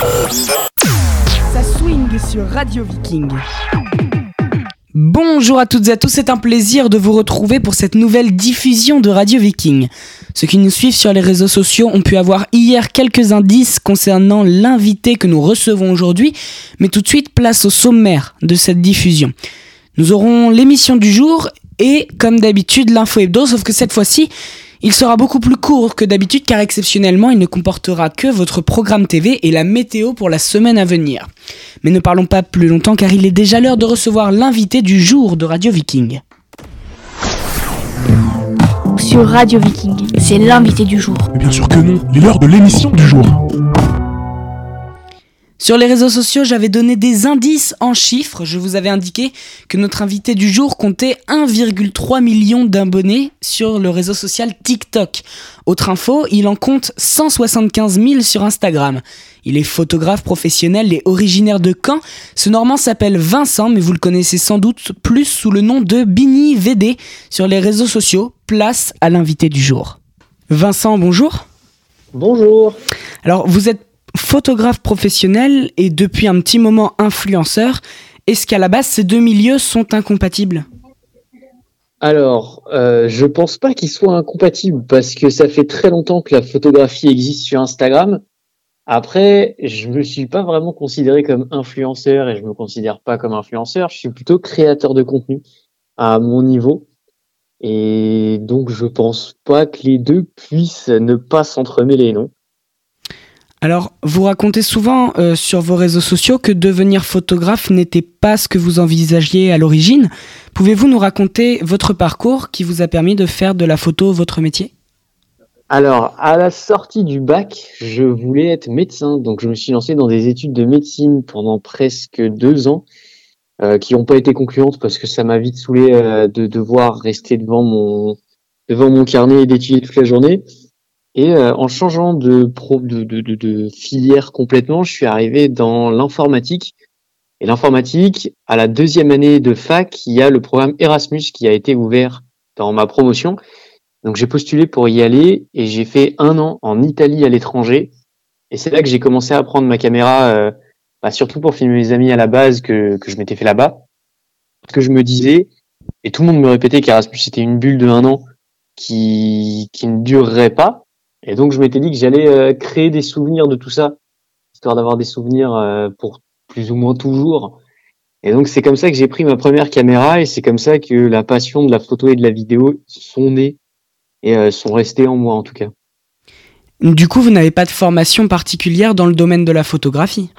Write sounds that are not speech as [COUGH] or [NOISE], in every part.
Ça swing sur Radio Viking. Bonjour à toutes et à tous, c'est un plaisir de vous retrouver pour cette nouvelle diffusion de Radio Viking. Ceux qui nous suivent sur les réseaux sociaux ont pu avoir hier quelques indices concernant l'invité que nous recevons aujourd'hui, mais tout de suite place au sommaire de cette diffusion. Nous aurons l'émission du jour et, comme d'habitude, l'info hebdo, sauf que cette fois-ci, il sera beaucoup plus court que d'habitude car exceptionnellement il ne comportera que votre programme TV et la météo pour la semaine à venir. Mais ne parlons pas plus longtemps car il est déjà l'heure de recevoir l'invité du jour de Radio Viking. Sur Radio Viking, c'est l'invité du jour. Mais bien sûr que non, il est l'heure de l'émission du jour. Sur les réseaux sociaux, j'avais donné des indices en chiffres. Je vous avais indiqué que notre invité du jour comptait 1,3 million d'abonnés sur le réseau social TikTok. Autre info, il en compte 175 000 sur Instagram. Il est photographe professionnel et originaire de Caen. Ce Normand s'appelle Vincent, mais vous le connaissez sans doute plus sous le nom de Bini VD sur les réseaux sociaux. Place à l'invité du jour. Vincent, bonjour. Bonjour. Alors, vous êtes photographe professionnel et depuis un petit moment influenceur. Est-ce qu'à la base ces deux milieux sont incompatibles? Alors, euh, je pense pas qu'ils soient incompatibles parce que ça fait très longtemps que la photographie existe sur Instagram. Après, je me suis pas vraiment considéré comme influenceur et je me considère pas comme influenceur. Je suis plutôt créateur de contenu à mon niveau. Et donc, je pense pas que les deux puissent ne pas s'entremêler, non alors, vous racontez souvent euh, sur vos réseaux sociaux que devenir photographe n'était pas ce que vous envisagiez à l'origine. Pouvez-vous nous raconter votre parcours qui vous a permis de faire de la photo votre métier? Alors, à la sortie du bac, je voulais être médecin, donc je me suis lancé dans des études de médecine pendant presque deux ans, euh, qui n'ont pas été concluantes parce que ça m'a vite saoulé euh, de devoir rester devant mon devant mon carnet et d'étudier toute la journée. Et euh, en changeant de, pro, de, de, de, filière complètement, je suis arrivé dans l'informatique. Et l'informatique, à la deuxième année de fac, il y a le programme Erasmus qui a été ouvert dans ma promotion. Donc j'ai postulé pour y aller et j'ai fait un an en Italie à l'étranger. Et c'est là que j'ai commencé à prendre ma caméra, euh, bah, surtout pour filmer mes amis à la base que, que je m'étais fait là-bas. Parce que je me disais, et tout le monde me répétait qu'Erasmus c'était une bulle de un an qui, qui ne durerait pas. Et donc, je m'étais dit que j'allais euh, créer des souvenirs de tout ça, histoire d'avoir des souvenirs euh, pour plus ou moins toujours. Et donc, c'est comme ça que j'ai pris ma première caméra et c'est comme ça que la passion de la photo et de la vidéo sont nées et euh, sont restées en moi, en tout cas. Du coup, vous n'avez pas de formation particulière dans le domaine de la photographie?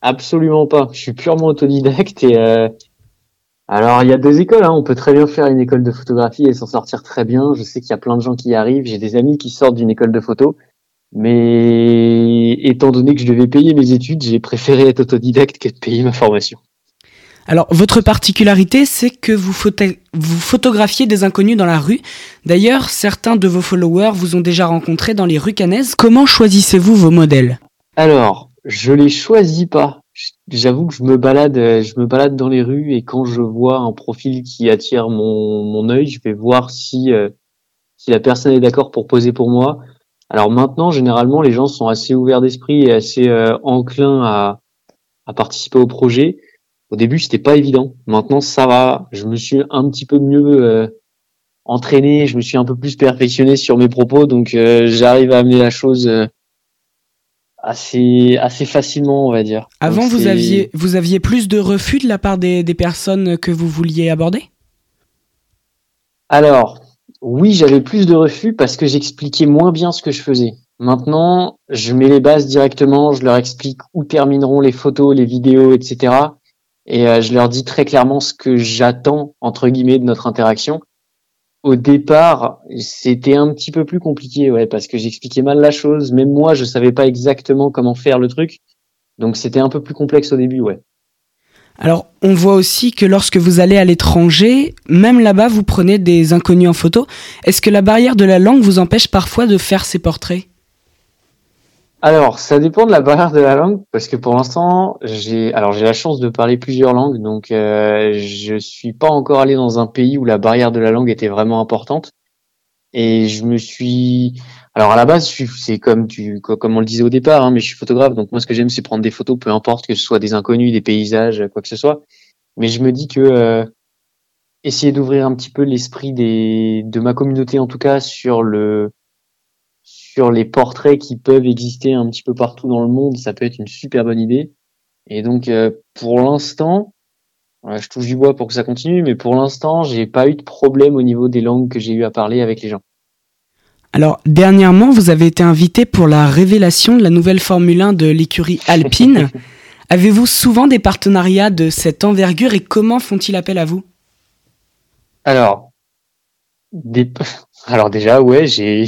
Absolument pas. Je suis purement autodidacte et alors, il y a deux écoles. Hein. On peut très bien faire une école de photographie et s'en sortir très bien. Je sais qu'il y a plein de gens qui y arrivent. J'ai des amis qui sortent d'une école de photo. Mais étant donné que je devais payer mes études, j'ai préféré être autodidacte que de payer ma formation. Alors, votre particularité, c'est que vous, vous, photographiez des inconnus dans la rue. D'ailleurs, certains de vos followers vous ont déjà rencontré dans les rues canaises. Comment choisissez-vous vos modèles? Alors, je les choisis pas j'avoue que je me balade, euh, je me balade dans les rues et quand je vois un profil qui attire mon, mon œil, je vais voir si, euh, si la personne est d'accord pour poser pour moi. Alors maintenant, généralement, les gens sont assez ouverts d'esprit et assez euh, enclins à, à participer au projet. Au début, c'était pas évident. Maintenant, ça va. Je me suis un petit peu mieux entraîné, je me suis un peu plus perfectionné sur mes propos, donc j'arrive à amener la chose assez assez facilement, on va dire. Avant, vous aviez vous aviez plus de refus de la part des, des personnes que vous vouliez aborder? Alors, oui, j'avais plus de refus parce que j'expliquais moins bien ce que je faisais. Maintenant, je mets les bases directement, je leur explique où termineront les photos, les vidéos, etc. Et euh, je leur dis très clairement ce que j'attends entre guillemets de notre interaction au départ, c'était un petit peu plus compliqué, ouais, parce que j'expliquais mal la chose. Même moi, je savais pas exactement comment faire le truc. Donc c'était un peu plus complexe au début, ouais. Alors, on voit aussi que lorsque vous allez à l'étranger, même là-bas, vous prenez des inconnus en photo. Est-ce que la barrière de la langue vous empêche parfois de faire ces portraits? Alors, ça dépend de la barrière de la langue, parce que pour l'instant, j'ai alors j'ai la chance de parler plusieurs langues, donc euh, je suis pas encore allé dans un pays où la barrière de la langue était vraiment importante. Et je me suis Alors à la base, c'est comme tu, comme on le disait au départ, hein, mais je suis photographe, donc moi ce que j'aime c'est prendre des photos, peu importe que ce soit des inconnus, des paysages, quoi que ce soit. Mais je me dis que euh, essayer d'ouvrir un petit peu l'esprit des, de ma communauté en tout cas sur le, sur les portraits qui peuvent exister un petit peu partout dans le monde, ça peut être une super bonne idée. Et donc euh, pour l'instant, je touche du bois pour que ça continue, mais pour l'instant, j'ai pas eu de problème au niveau des langues que j'ai eu à parler avec les gens. Alors, dernièrement, vous avez été invité pour la révélation de la nouvelle Formule 1 de l'écurie Alpine. [LAUGHS] Avez-vous souvent des partenariats de cette envergure et comment font-ils appel à vous? Alors, [LAUGHS] alors déjà, ouais, j'ai,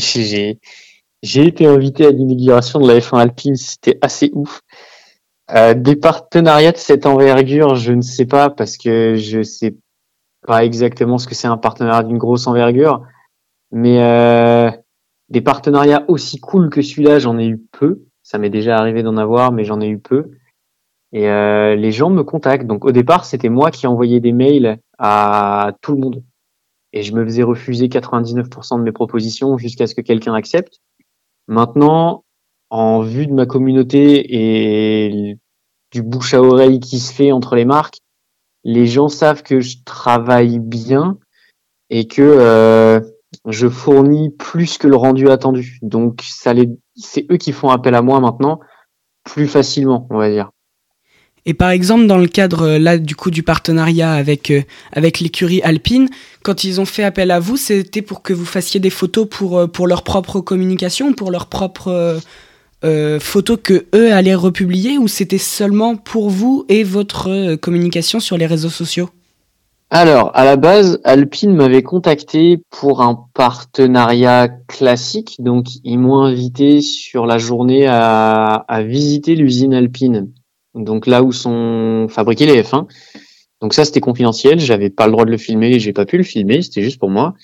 j'ai, été invité à l'inauguration de la F1 Alpine, c'était assez ouf. Euh, des partenariats de cette envergure, je ne sais pas parce que je sais pas exactement ce que c'est un partenariat d'une grosse envergure, mais euh, des partenariats aussi cool que celui-là, j'en ai eu peu. Ça m'est déjà arrivé d'en avoir, mais j'en ai eu peu. Et euh, les gens me contactent. Donc au départ, c'était moi qui envoyais des mails à tout le monde. Et je me faisais refuser 99% de mes propositions jusqu'à ce que quelqu'un accepte. Maintenant, en vue de ma communauté et du bouche à oreille qui se fait entre les marques, les gens savent que je travaille bien et que euh, je fournis plus que le rendu attendu. Donc ça les, c'est eux qui font appel à moi maintenant plus facilement, on va dire. Et par exemple, dans le cadre euh, là du coup du partenariat avec euh, avec l'écurie Alpine, quand ils ont fait appel à vous, c'était pour que vous fassiez des photos pour euh, pour leur propre communication, pour leur propre photos que eux allaient republier, ou c'était seulement pour vous et votre communication sur les réseaux sociaux? Alors, à la base, Alpine m'avait contacté pour un partenariat classique. Donc, ils m'ont invité sur la journée à, visiter l'usine Alpine. Donc là où sont fabriqués les F1. Donc ça, c'était confidentiel. J'avais pas le droit de le filmer j'ai pas pu le filmer. C'était juste pour moi.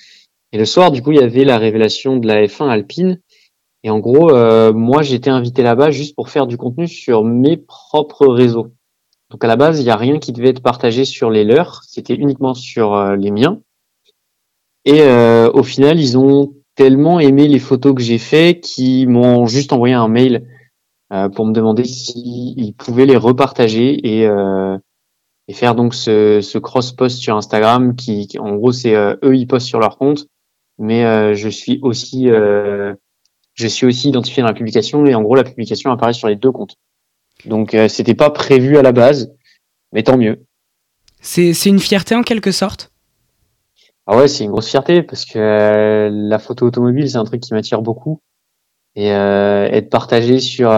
Et le soir, du coup, il y avait la révélation de la F1 Alpine. Et en gros, euh, moi, j'étais invité là-bas juste pour faire du contenu sur mes propres réseaux. Donc à la base, il n'y a rien qui devait être partagé sur les leurs, c'était uniquement sur euh, les miens. Et euh, au final, ils ont tellement aimé les photos que j'ai fait qu'ils m'ont juste envoyé un mail pour me demander s'ils pouvaient les repartager et, et faire donc ce, ce cross-post sur Instagram qui, en gros, c'est eux, ils postent sur leur compte, mais je suis aussi je suis aussi identifié dans la publication et en gros, la publication apparaît sur les deux comptes. Donc euh, c'était pas prévu à la base, mais tant mieux. C'est une fierté en quelque sorte? Ah ouais, c'est une grosse fierté parce que euh, la photo automobile, c'est un truc qui m'attire beaucoup. Et euh, être partagé sur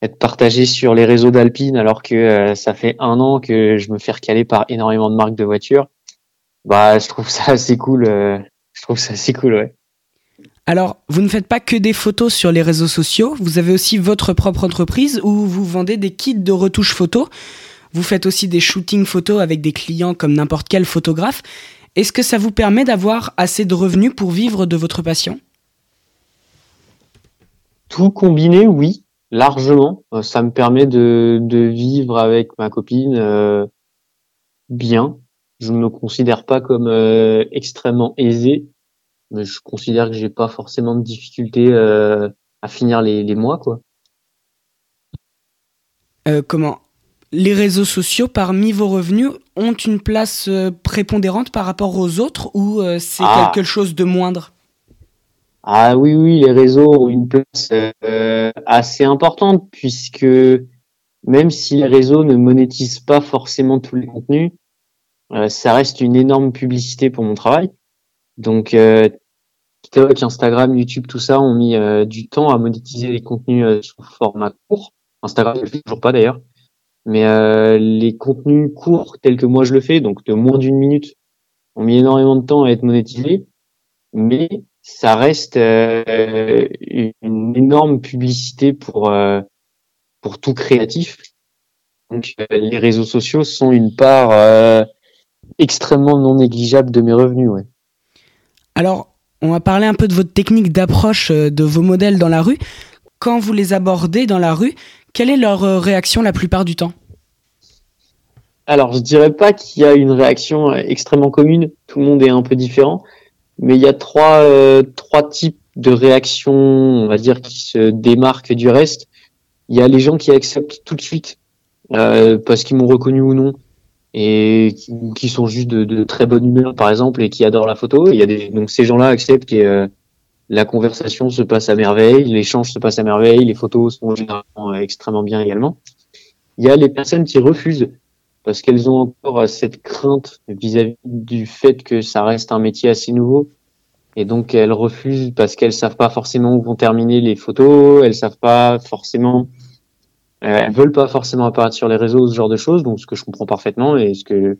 être partagé sur les réseaux d'Alpine alors que ça fait un an que je me fais recaler par énormément de marques de voitures, bah je trouve ça assez cool. je trouve ça assez cool, ouais. Alors, vous ne faites pas que des photos sur les réseaux sociaux, vous avez aussi votre propre entreprise où vous vendez des kits de retouche photo. Vous faites aussi des shootings photos avec des clients comme n'importe quel photographe. Est-ce que ça vous permet d'avoir assez de revenus pour vivre de votre passion? Tout combiné, oui, largement. Euh, ça me permet de, vivre avec ma copine euh, bien. Je ne me considère pas comme euh, extrêmement aisé, mais je considère que j'ai pas forcément de difficulté euh, à finir les, les, mois quoi. Euh, comment? Les réseaux sociaux parmi vos revenus ont une place euh, prépondérante par rapport aux autres ou euh, c'est ah. quelque chose de moindre? Ah oui oui les réseaux ont une place assez importante puisque même si les réseaux ne monétisent pas forcément tous les contenus, ça reste une énorme publicité pour mon travail. Donc, euh, TikTok, Instagram, YouTube, tout ça ont mis euh, du temps à monétiser les contenus euh, sous format court. Instagram ne le fait toujours pas d'ailleurs. Mais euh, les contenus courts tels que moi je le fais, donc de moins d'une minute, ont mis énormément de temps à être monétisés. Mais ça reste une énorme publicité pour pour tout créatif. Donc les réseaux sociaux sont une part extrêmement non négligeable de mes revenus. Ouais. Alors, on va parler un peu de votre technique d'approche euh, de vos modèles dans la rue. Quand vous les abordez dans la rue, quelle est leur euh, réaction la plupart du temps? Alors, je dirais pas qu'il y a une réaction euh, extrêmement commune. Tout le monde est un peu différent. Mais il y a trois, trois types de réaction, on va dire, qui se démarque du reste. Il y a les gens qui acceptent tout de suite euh, parce qu'ils m'ont reconnu ou non et qui, sont juste de, de, très bonne humeur, par exemple, et qui adorent la photo. Il y a des, donc ces gens-là acceptent et euh, la conversation se passe à merveille, l'échange se passe à merveille, les photos sont généralement euh, extrêmement bien également. Il y a les personnes qui refusent parce qu'elles ont encore cette crainte vis-à-vis du fait que ça reste un métier assez nouveau? Et donc elles refusent parce qu'elles savent pas forcément où vont terminer les photos, elles savent pas forcément, euh, elles veulent pas forcément apparaître sur les réseaux, ce genre de choses. Donc ce que je comprends parfaitement et ce que,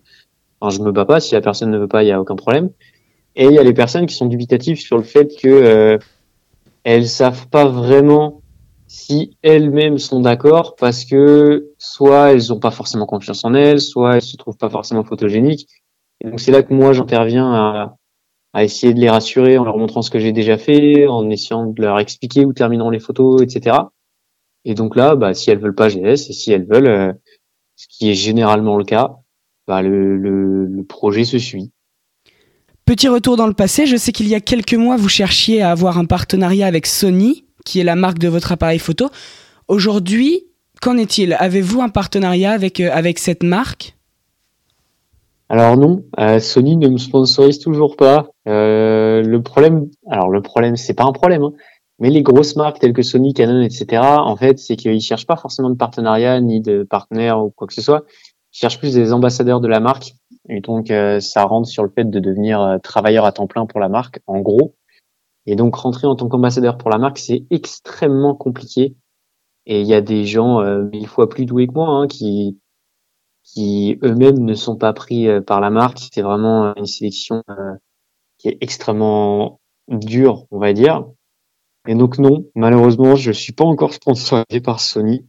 enfin, je me bats pas. Si la personne ne veut pas, il y a aucun problème. Et il y a les personnes qui sont dubitatives sur le fait que euh, elles savent pas vraiment si elles-mêmes sont d'accord parce que soit elles ont pas forcément confiance en elles, soit elles se trouvent pas forcément photogéniques. Et donc c'est là que moi j'interviens à, à, essayer de les rassurer en leur montrant ce que j'ai déjà fait, en essayant de leur expliquer où termineront les photos, etc. Et donc là, bah, si elles veulent pas, laisse. Et si elles veulent, euh, ce qui est généralement le cas, bah, le, le, le projet se suit. Petit retour dans le passé, je sais qu'il y a quelques mois, vous cherchiez à avoir un partenariat avec Sony, qui est la marque de votre appareil photo. Aujourd'hui, qu'en est-il? Avez-vous un partenariat avec, euh, cette marque? Alors non, euh, Sony ne me sponsorise toujours pas. Euh, le problème, alors le problème, c'est pas un problème, hein, mais les grosses marques telles que Sony, Canon, etc., en fait, c'est qu'ils cherchent pas forcément de partenariat ni de partenaire ou quoi que ce soit. Ils cherchent plus des ambassadeurs de la marque. Et donc, ça rentre sur le fait de devenir travailleur à temps plein pour la marque, en gros. Et donc rentrer en tant qu'ambassadeur pour la marque, c'est extrêmement compliqué. Et il y a des gens euh, mille fois plus doués que moi hein, qui qui eux-mêmes ne sont pas pris euh, par la marque. C'est vraiment une sélection euh, qui est extrêmement dure, on va dire. Et donc non, malheureusement, je suis pas encore sponsorisé par Sony.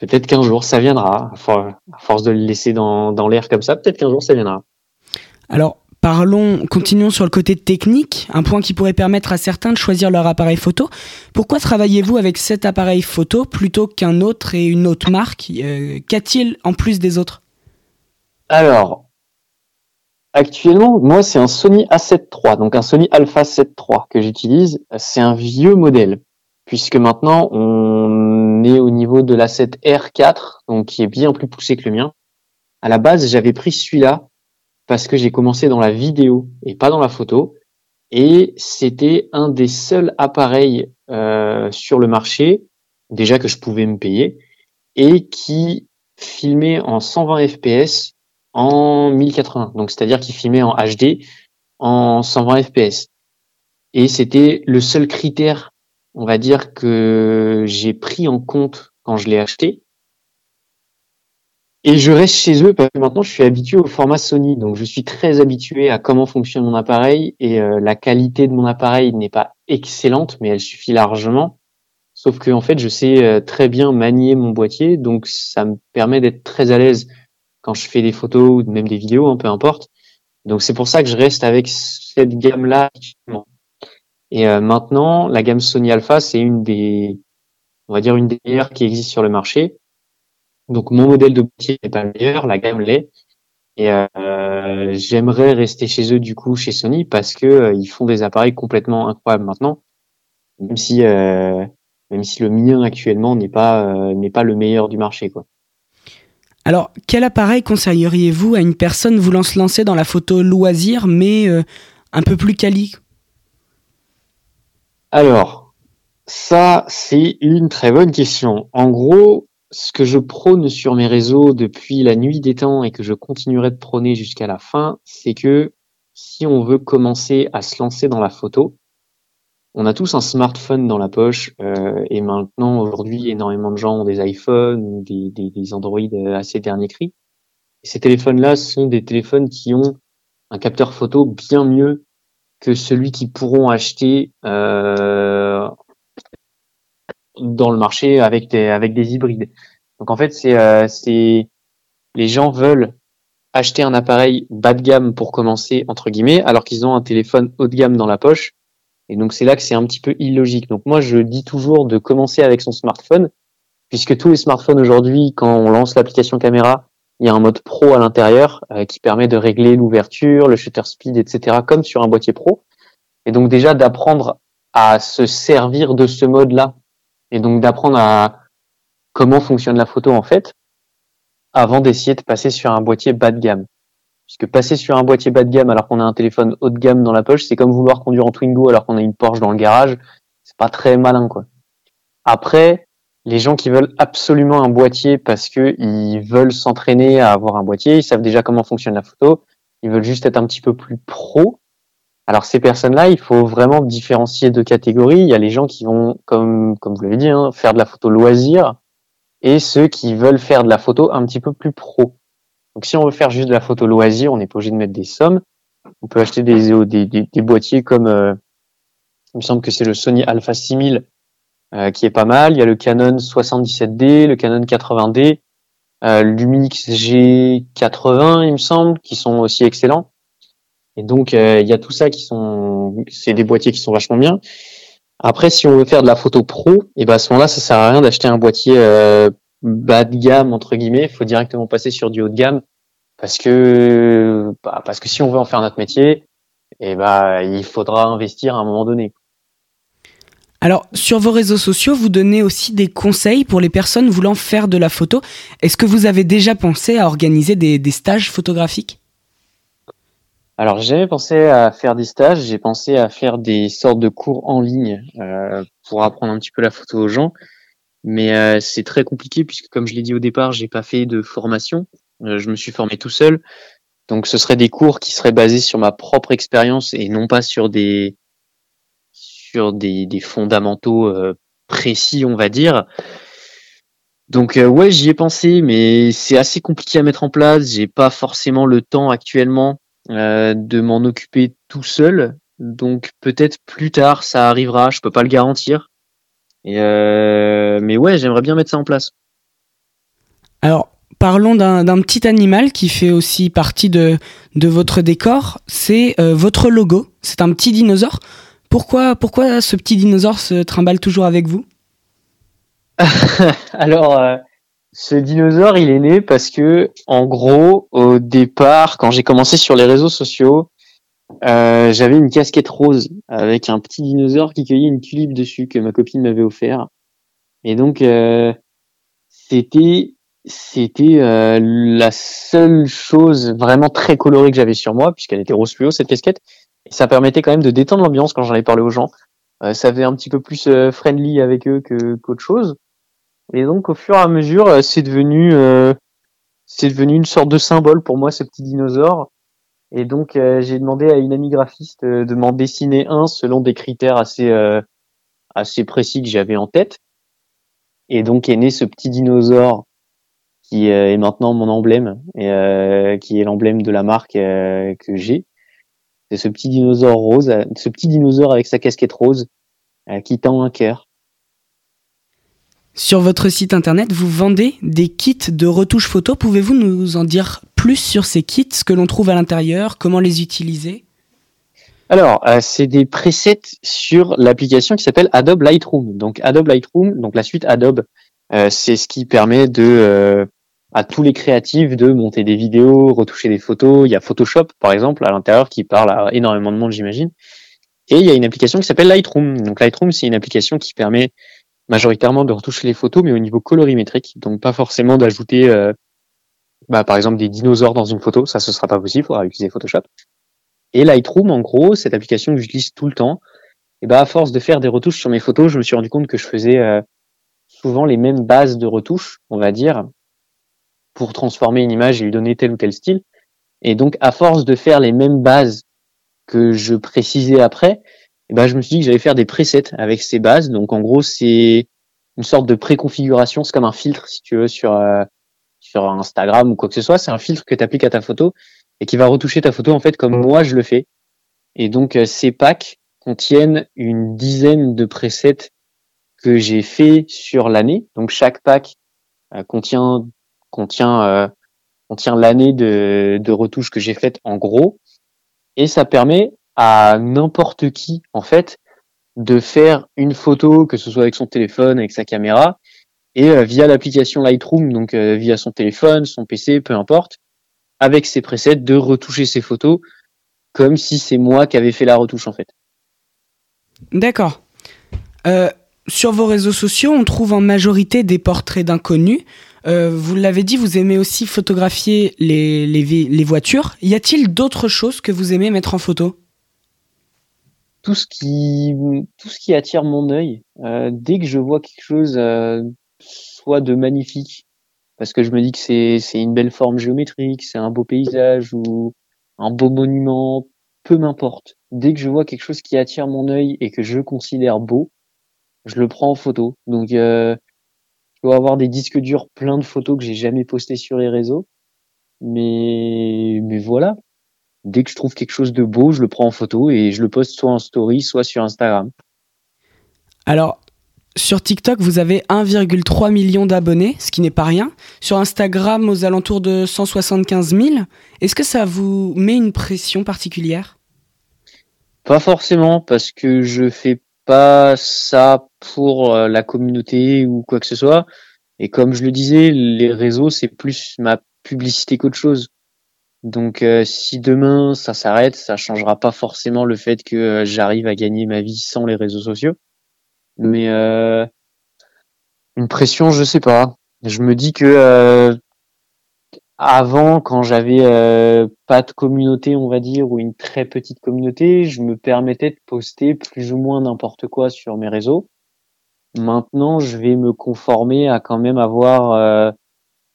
Peut-être qu'un jour ça viendra, à force de le laisser dans, dans l'air comme ça, peut-être qu'un jour ça viendra. Alors, Parlons, continuons sur le côté technique, un point qui pourrait permettre à certains de choisir leur appareil photo. Pourquoi travaillez-vous avec cet appareil photo plutôt qu'un autre et une autre marque euh, Qu'a-t-il en plus des autres? Alors, actuellement, moi c'est un Sony A7 III, donc un Sony Alpha 7 III que j'utilise. C'est un vieux modèle, puisque maintenant on est au niveau de l'A7R4, donc qui est bien plus poussé que le mien. À la base, j'avais pris celui-là parce que j'ai commencé dans la vidéo et pas dans la photo. Et c'était un des seuls appareils euh, sur le marché, déjà que je pouvais me payer, et qui filmait en 120 fps en 1080. Donc c'est-à-dire qu'il filmait en HD en 120 fps. Et c'était le seul critère, on va dire, que j'ai pris en compte quand je l'ai acheté. Et je reste chez eux parce que maintenant je suis habitué au format Sony, donc je suis très habitué à comment fonctionne mon appareil et euh, la qualité de mon appareil n'est pas excellente, mais elle suffit largement. Sauf que en fait, je sais euh, très bien manier mon boîtier, donc ça me permet d'être très à l'aise quand je fais des photos ou même des vidéos, hein, peu importe. Donc c'est pour ça que je reste avec cette gamme-là. Et euh, maintenant, la gamme Sony Alpha, c'est une des, on va dire une des meilleures qui existent sur le marché. Donc mon modèle de boîtier n'est pas le meilleur, la gamme l'est. Et euh, j'aimerais rester chez eux du coup chez Sony parce que euh, ils font des appareils complètement incroyables maintenant, même si euh, même si le mien actuellement n'est pas n'est pas le meilleur du marché quoi. Alors quel appareil conseilleriez-vous à une personne voulant se lancer dans la photo loisir mais un peu plus quali? Alors ça c'est une très bonne question. En gros ce que je prône sur mes réseaux depuis la nuit des temps et que je continuerai de prôner jusqu'à la fin, c'est que si on veut commencer à se lancer dans la photo, on a tous un smartphone dans la poche euh, et maintenant aujourd'hui énormément de gens ont des iPhones ou des, des, des Android assez dernier cri. Et ces téléphones-là sont des téléphones qui ont un capteur photo bien mieux que celui qu'ils pourront acheter euh, dans le marché avec des avec des hybrides. Donc en fait, c'est euh, les gens veulent acheter un appareil bas de gamme pour commencer entre guillemets, alors qu'ils ont un téléphone haut de gamme dans la poche. Et donc c'est là que c'est un petit peu illogique. Donc moi, je dis toujours de commencer avec son smartphone, puisque tous les smartphones aujourd'hui, quand on lance l'application caméra, il y a un mode pro à l'intérieur euh, qui permet de régler l'ouverture, le shutter speed, etc., comme sur un boîtier pro. Et donc déjà d'apprendre à se servir de ce mode-là et donc d'apprendre à comment fonctionne la photo en fait avant d'essayer de passer sur un boîtier bas de gamme. Puisque passer sur un boîtier bas de gamme alors qu'on a un téléphone haut de gamme dans la poche, c'est comme vouloir conduire en Twingo alors qu'on a une Porsche dans le garage. C'est pas très malin, quoi. Après, les gens qui veulent absolument un boîtier parce que ils veulent s'entraîner à avoir un boîtier, ils savent déjà comment fonctionne la photo, ils veulent juste être un petit peu plus pro. Alors ces personnes-là, il faut vraiment différencier deux catégories. Il y a les gens qui vont, comme comme vous l'avez dit, hein, faire de la photo loisir, et ceux qui veulent faire de la photo un petit peu plus pro. Donc si on veut faire juste de la photo loisir, on n'est pas obligé de mettre des sommes. On peut acheter des, boîtiers comme, euh, il me semble que c'est le Sony Alpha 6000 euh, qui est pas mal. Il y a le Canon 77D, le Canon 80D, euh, Lumix G80, il me semble, qui sont aussi excellents. Et donc euh, il y a tout ça qui sont, c'est des boîtiers qui sont vachement bien. Après, si on veut faire de la photo pro, et eh ben à ce moment-là, ça sert à rien d'acheter un boîtier euh, bas de gamme entre guillemets. Il faut directement passer sur du haut de gamme parce que bah, parce que si on veut en faire notre métier, et eh ben il faudra investir à un moment donné. Alors, sur vos réseaux sociaux, vous donnez aussi des conseils pour les personnes voulant faire de la photo. Est-ce que vous avez déjà pensé à organiser des, des stages photographiques? Alors j'ai pensé à faire des stages, j'ai pensé à faire des sortes de cours en ligne euh, pour apprendre un petit peu la photo aux gens, mais euh, c'est très compliqué puisque comme je l'ai dit au départ, j'ai pas fait de formation, euh, je me suis formé tout seul, donc ce seraient des cours qui seraient basés sur ma propre expérience et non pas sur des sur des, des fondamentaux précis, on va dire. Donc ouais, j'y ai pensé, mais c'est assez compliqué à mettre en place. J'ai pas forcément le temps actuellement euh, de m'en occuper tout seul. Donc peut-être plus tard ça arrivera, je peux pas le garantir. Et euh, mais ouais, j'aimerais bien mettre ça en place. Alors parlons d'un petit animal qui fait aussi partie de, de votre décor, c'est euh, votre logo. C'est un petit dinosaure. Pourquoi, pourquoi ce petit dinosaure se trimballe toujours avec vous? [LAUGHS] Alors, ce dinosaure, il est né parce que, en gros, au départ, quand j'ai commencé sur les réseaux sociaux, euh, j'avais une casquette rose avec un petit dinosaure qui cueillait une tulipe dessus que ma copine m'avait offert. Et donc, euh, c'était c'était euh, la seule chose vraiment très colorée que j'avais sur moi, puisqu'elle était rose fluo cette casquette. Et ça permettait quand même de détendre l'ambiance quand j'en ai parlé aux gens. ça faisait un petit peu plus friendly avec eux que qu'autre chose. Et donc au fur et à mesure, euh, c'est devenu euh, c'est devenu une sorte de symbole pour moi ce petit dinosaure. Et donc euh, j'ai demandé à une amie graphiste de m'en dessiner un selon des critères assez assez précis que j'avais en tête. Et donc est né ce petit dinosaure qui est maintenant mon emblème et qui est l'emblème de la marque que j'ai. C'est ce petit dinosaure rose, ce petit dinosaure avec sa casquette rose qui tend un cœur. Sur votre site internet, vous vendez des kits de retouche photo. Pouvez-vous nous en dire plus sur ces kits, ce que l'on trouve à l'intérieur, comment les utiliser? Alors, euh, c'est des presets sur l'application qui s'appelle Adobe Lightroom. Donc Adobe Lightroom, donc la suite Adobe, euh, c'est ce qui permet euh, à tous les créatifs de monter des vidéos, retoucher des photos. Il y a Photoshop par exemple à l'intérieur qui parle à énormément de monde, j'imagine. Et il y a une application qui s'appelle Lightroom. Donc Lightroom, c'est une application qui permet majoritairement de retoucher les photos, mais au niveau colorimétrique, donc pas forcément d'ajouter, euh, bah, par exemple, des dinosaures dans une photo, ça ce sera pas possible, il faudra utiliser Photoshop. Et Lightroom, en gros, cette application que j'utilise tout le temps, et bah à force de faire des retouches sur mes photos, je me suis rendu compte que je faisais euh, souvent les mêmes bases de retouches, on va dire, pour transformer une image et lui donner tel ou tel style. Et donc, à force de faire les mêmes bases que je précisais après, et ben je me suis dit que j'allais faire des presets avec ces bases. Donc en gros, c'est une sorte de préconfiguration, c'est comme un filtre si tu veux sur euh, sur Instagram ou quoi que ce soit, c'est un filtre que tu appliques à ta photo et qui va retoucher ta photo en fait comme moi je le fais. Et donc euh, ces packs contiennent une dizaine de presets que j'ai fait sur l'année. Donc chaque pack euh, contient contient contient l'année de, de retouches que j'ai faites en gros et ça permet à n'importe qui, en fait, de faire une photo, que ce soit avec son téléphone, avec sa caméra, et euh, via l'application Lightroom, donc euh, via son téléphone, son PC, peu importe, avec ses presets, de retoucher ses photos comme si c'est moi qui avais fait la retouche en fait. D'accord. Euh, sur vos réseaux sociaux, on trouve en majorité des portraits d'inconnus. Vous l'avez dit, vous aimez aussi photographier les voitures. Y a-t-il d'autres choses que vous aimez mettre en photo? Tout ce qui tout ce qui attire mon œil euh, dès que je vois quelque chose euh, soit de magnifique parce que je me dis que c'est c'est une belle forme géométrique c'est un beau paysage ou un beau monument peu m'importe. Dès que je vois quelque chose qui attire mon œil et que je considère beau je le prends en photo. Donc euh, je dois avoir des disques durs plein de photos que j'ai jamais postées sur les réseaux. Mais mais voilà dès que je trouve quelque chose de beau, je le prends en photo et je le poste soit en story, soit sur Instagram. Alors, sur TikTok, vous avez 1,3 million d'abonnés, ce qui n'est pas rien. Sur Instagram, aux alentours de 175 000. Est-ce que ça vous met une pression particulière? Pas forcément, parce que je fais pas ça pour euh, la communauté ou quoi que ce soit. Et comme je le disais, les réseaux, c'est plus ma publicité qu'autre chose. Donc euh, si demain ça s'arrête, ça changera pas forcément le fait que euh, j'arrive à gagner ma vie sans les réseaux sociaux. Mais euh, une pression, je sais pas. Je me dis que avant, quand j'avais pas de communauté, on va dire, ou une très petite communauté, je me permettais de poster plus ou moins n'importe quoi sur mes réseaux. Maintenant, je vais me conformer à quand même avoir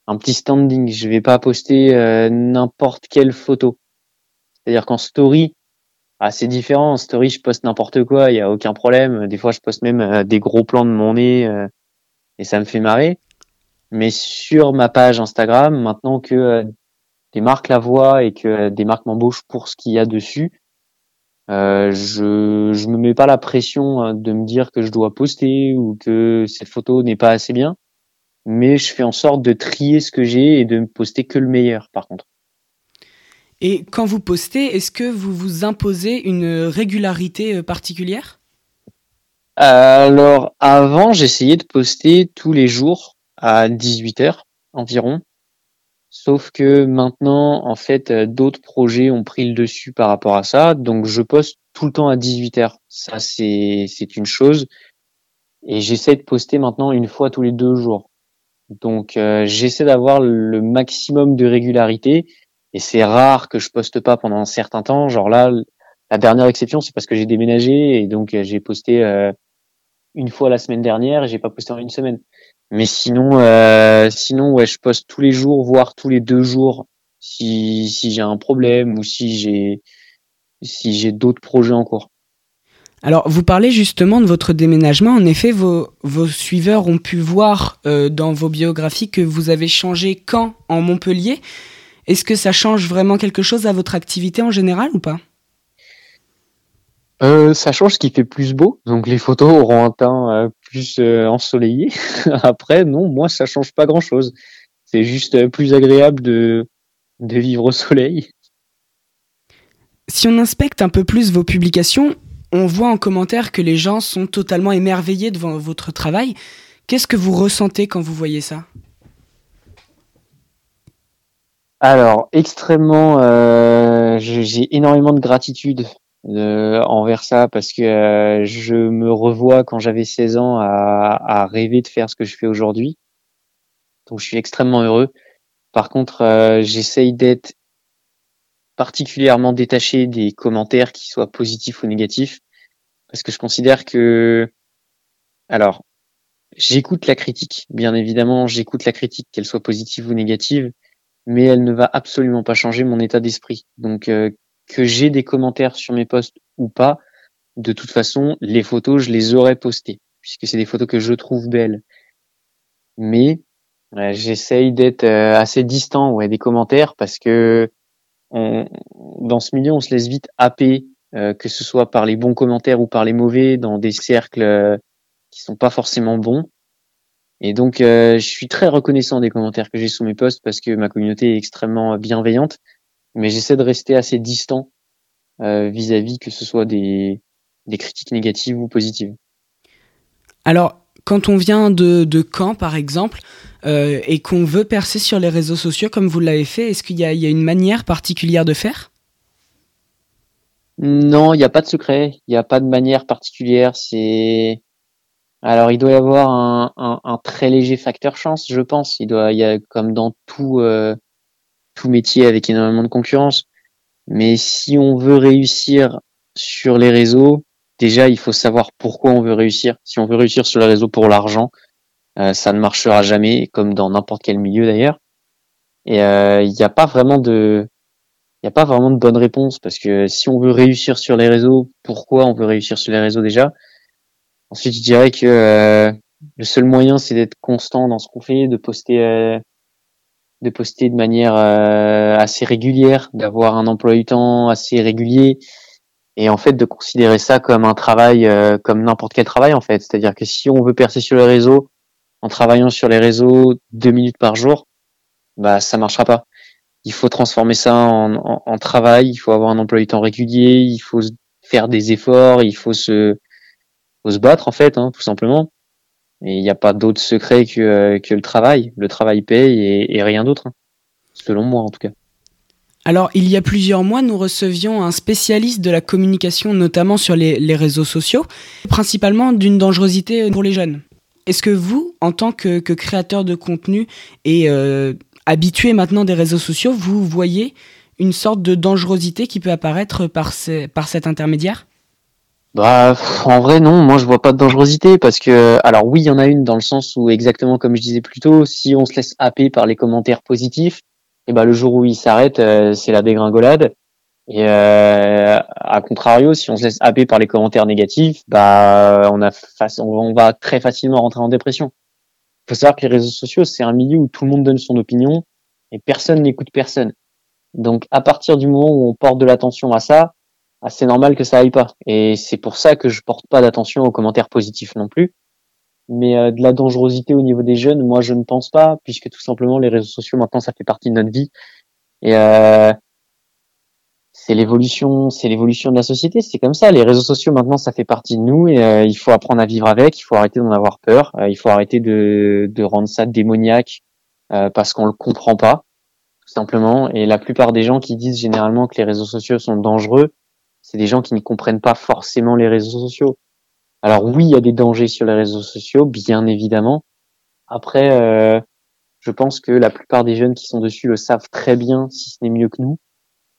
un petit standing. Je vais pas poster euh, n'importe quelle photo. C'est-à-dire qu'en story, ah, c'est différent. En story, je poste n'importe quoi, il y a aucun problème. Des fois, je poste même euh, des gros plans de mon nez euh, et ça me fait marrer. Mais sur ma page Instagram, maintenant que des marques la voient et que des marques m'embauchent pour ce qu'il y a dessus, je je me mets pas la pression de me dire que je dois poster ou que cette photo n'est pas assez bien mais je fais en sorte de trier ce que j'ai et de me poster que le meilleur par contre. Et quand vous postez, est-ce que vous vous imposez une régularité euh, particulière? Alors avant, j'essayais de poster tous les jours à 18h environ. Sauf que maintenant, en fait, euh, d'autres projets ont pris le dessus par rapport à ça. Donc, je poste tout le temps à 18h. Ça, c'est une chose. Et j'essaie de poster maintenant une fois tous les deux jours. Donc euh, j'essaie d'avoir le maximum de régularité et c'est rare que je poste pas pendant un certain temps. Genre là, la dernière exception, c'est parce que j'ai déménagé et donc euh, j'ai posté euh, une fois la semaine dernière et j'ai pas posté en une semaine. Mais sinon, sinon ouais, je poste tous les jours, voire tous les deux jours si si j'ai un problème ou si j'ai si j'ai d'autres projets en cours. Alors, vous parlez justement de votre déménagement. En effet, vos, vos suiveurs ont pu voir euh, dans vos biographies que vous avez changé quand? En Montpellier? Est-ce que ça change vraiment quelque chose à votre activité en général ou pas? Euh, ça change ce qui fait plus beau, donc les photos auront un teint euh, plus ensoleillé. [LAUGHS] Après, non, moi ça change pas grand chose. C'est juste plus agréable de, de vivre au soleil. Si on inspecte un peu plus vos publications, on voit en commentaire que les gens sont totalement émerveillés devant votre travail. Qu'est-ce que vous ressentez quand vous voyez ça? Alors, extrêmement, euh, j'ai énormément de gratitude euh, envers ça parce que euh, je me revois quand j'avais 16 ans à, à, rêver de faire ce que je fais aujourd'hui. Donc, je suis extrêmement heureux. Par contre, j'essaye d'être particulièrement détaché des commentaires qui soient positifs ou négatifs parce que je considère que alors j'écoute la critique bien évidemment j'écoute la critique qu'elle soit positive ou négative mais elle ne va absolument pas changer mon état d'esprit. Donc euh, que j'ai des commentaires sur mes posts ou pas de toute façon les photos je les aurais postées puisque c'est des photos que je trouve belles. Mais j'essaye d'être euh, assez distant ouais des commentaires parce que dans ce milieu, on se laisse vite happer, euh, que ce soit par les bons commentaires ou par les mauvais, dans des cercles euh, qui sont pas forcément bons. Et donc, euh, je suis très reconnaissant des commentaires que j'ai sous mes posts parce que ma communauté est extrêmement bienveillante. Mais j'essaie de rester assez distant vis-à-vis que ce soit des, des critiques négatives ou positives. Alors, quand on vient de, Caen, par exemple, euh, et qu'on veut percer sur les réseaux sociaux comme vous l'avez fait, est-ce qu'il y, a une manière particulière de faire? Non, il n'y a pas de secret, il n'y a pas de manière particulière. C'est alors il doit y avoir un, très léger facteur chance, je pense. Il doit, y a comme dans tout euh, tout métier avec énormément de concurrence. Mais si on veut réussir sur les réseaux, déjà il faut savoir pourquoi on veut réussir. Si on veut réussir sur les réseaux pour l'argent, euh, ça ne marchera jamais, comme dans n'importe quel milieu d'ailleurs. Et euh, il n'y a pas vraiment de il a pas vraiment de bonne réponse parce que si on veut réussir sur les réseaux, pourquoi on veut réussir sur les réseaux déjà? Ensuite, je dirais que euh, le seul moyen, c'est d'être constant dans ce qu'on fait, de poster, de poster de manière assez régulière, d'avoir un emploi du temps assez régulier, et en fait de considérer ça comme un travail, comme n'importe quel travail en fait. C'est-à-dire que si on veut percer sur les réseaux en travaillant sur les réseaux deux minutes par jour, bah ça marchera pas il faut transformer ça en, travail, il faut avoir un emploi du temps régulier, il faut faire des efforts, il faut se, se battre en fait, hein, tout simplement. Et il n'y a pas d'autre secret que, euh, que le travail. Le travail paye et, rien d'autre, hein. selon moi en tout cas. Alors, il y a plusieurs mois, nous recevions un spécialiste de la communication, notamment sur les, réseaux sociaux, principalement d'une dangerosité pour les jeunes. Est-ce que vous, en tant que, créateur de contenu et euh, habitué maintenant des réseaux sociaux, vous voyez une sorte de dangerosité qui peut apparaître par, cet intermédiaire? Bah, en vrai, non. Moi, je vois pas de dangerosité parce que, alors oui, il y en a une dans le sens où, exactement comme je disais plus tôt, si on se laisse happer par les commentaires positifs, et ben le jour où il s'arrête, euh, c'est la dégringolade. Et euh, à contrario, si on se laisse happer par les commentaires négatifs, bah on a on va très facilement rentrer en dépression faut savoir que les réseaux sociaux, c'est un milieu où tout le monde donne son opinion et personne n'écoute personne. Donc, à partir du moment où on porte de l'attention à ça, ah, c'est normal que ça aille pas. Et c'est pour ça que je porte pas d'attention aux commentaires positifs non plus. Mais euh, de la dangerosité au niveau des jeunes, moi, je ne pense pas, puisque tout simplement, les réseaux sociaux, maintenant, ça fait partie de notre vie. Et euh, c'est l'évolution, c'est l'évolution de la société. C'est comme ça. Les réseaux sociaux maintenant, ça fait partie de nous et euh, il faut apprendre à vivre avec. Il faut arrêter d'en avoir peur. Il faut arrêter de, de rendre ça démoniaque parce qu'on le comprend pas, tout simplement. Et la plupart des gens qui disent généralement que les réseaux sociaux sont dangereux, c'est des gens qui ne comprennent pas forcément les réseaux sociaux. Alors oui, il y a des dangers sur les réseaux sociaux, bien évidemment. Après, je pense que la plupart des jeunes qui sont dessus le savent très bien, si ce n'est mieux que nous.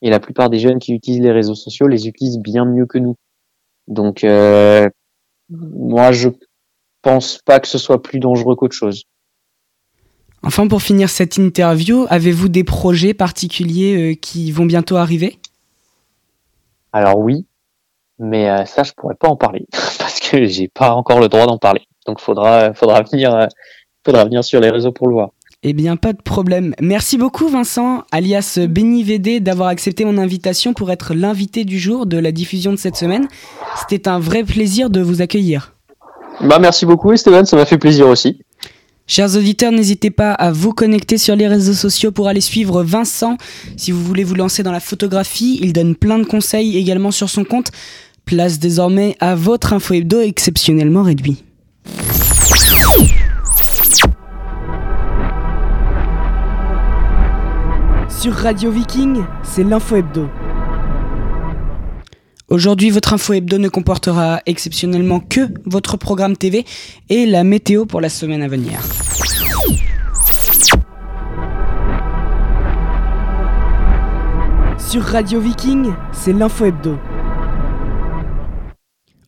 Et la plupart des jeunes qui utilisent les réseaux sociaux les utilisent bien mieux que nous. Donc, euh, moi, je pense pas que ce soit plus dangereux qu'autre chose. Enfin, pour finir cette interview, avez-vous des projets particuliers euh, qui vont bientôt arriver? Alors oui, mais euh, ça, je pourrais pas en parler [LAUGHS] parce que j'ai pas encore le droit d'en parler. Donc, faudra, faudra venir, faudra venir sur les réseaux pour le voir. Eh bien, pas de problème. Merci beaucoup, Vincent, alias Benny VD, d'avoir accepté mon invitation pour être l'invité du jour de la diffusion de cette semaine. C'était un vrai plaisir de vous accueillir. Bah, merci beaucoup, Esteban, ça m'a fait plaisir aussi. Chers auditeurs, n'hésitez pas à vous connecter sur les réseaux sociaux pour aller suivre Vincent. Si vous voulez vous lancer dans la photographie, il donne plein de conseils également sur son compte. Place désormais à votre info hebdo exceptionnellement réduit. Sur Radio Viking, c'est l'info hebdo. Aujourd'hui, votre info hebdo ne comportera exceptionnellement que votre programme TV et la météo pour la semaine à venir. Sur Radio Viking, c'est l'info hebdo.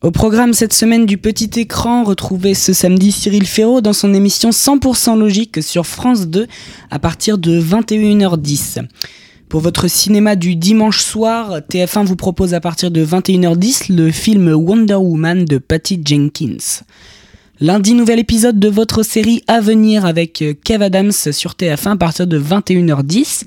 Au programme cette semaine du petit écran, retrouvez ce samedi Cyril Ferraud dans son émission 100% logique sur France 2 à partir de 21h10. Pour votre cinéma du dimanche soir, TF1 vous propose à partir de 21h10 le film Wonder Woman de Patty Jenkins. Lundi, nouvel épisode de votre série à venir avec Kev Adams sur TF1 à partir de 21h10.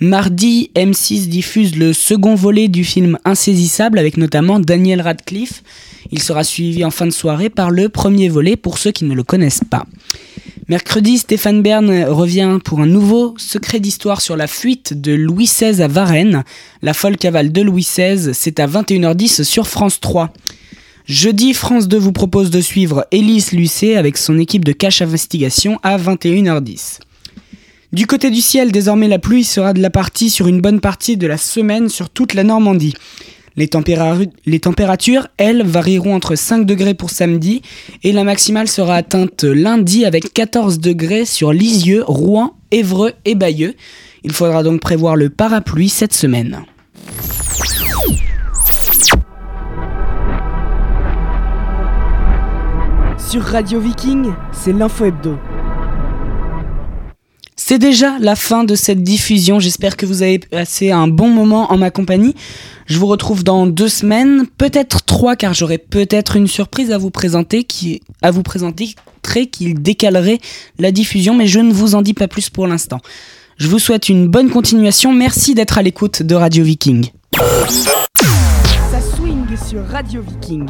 Mardi, M6 diffuse le second volet du film Insaisissable avec notamment Daniel Radcliffe. Il sera suivi en fin de soirée par le premier volet pour ceux qui ne le connaissent pas. Mercredi, Stéphane Bern revient pour un nouveau secret d'histoire sur la fuite de Louis XVI à Varennes. La folle cavale de Louis XVI, c'est à 21h10 sur France 3. Jeudi, France 2 vous propose de suivre Élise Lucet avec son équipe de cache investigation à 21h10. Du côté du ciel, désormais la pluie sera de la partie sur une bonne partie de la semaine sur toute la Normandie. Les, températures, elles, varieront entre 5 degrés pour samedi et la maximale sera atteinte lundi avec 14 degrés sur Lisieux, Rouen, Évreux et Bayeux. Il faudra donc prévoir le parapluie cette semaine. Sur Radio Viking, c'est l'info hebdo. C'est déjà la fin de cette diffusion. J'espère que vous avez passé un bon moment en ma compagnie. Je vous retrouve dans deux semaines, peut-être trois, car j'aurai peut-être une surprise à vous présenter qui, décalerait la diffusion, mais je ne vous en dis pas plus pour l'instant. Je vous souhaite une bonne continuation. Merci d'être à l'écoute de Radio Viking. Ça swing sur Radio Viking.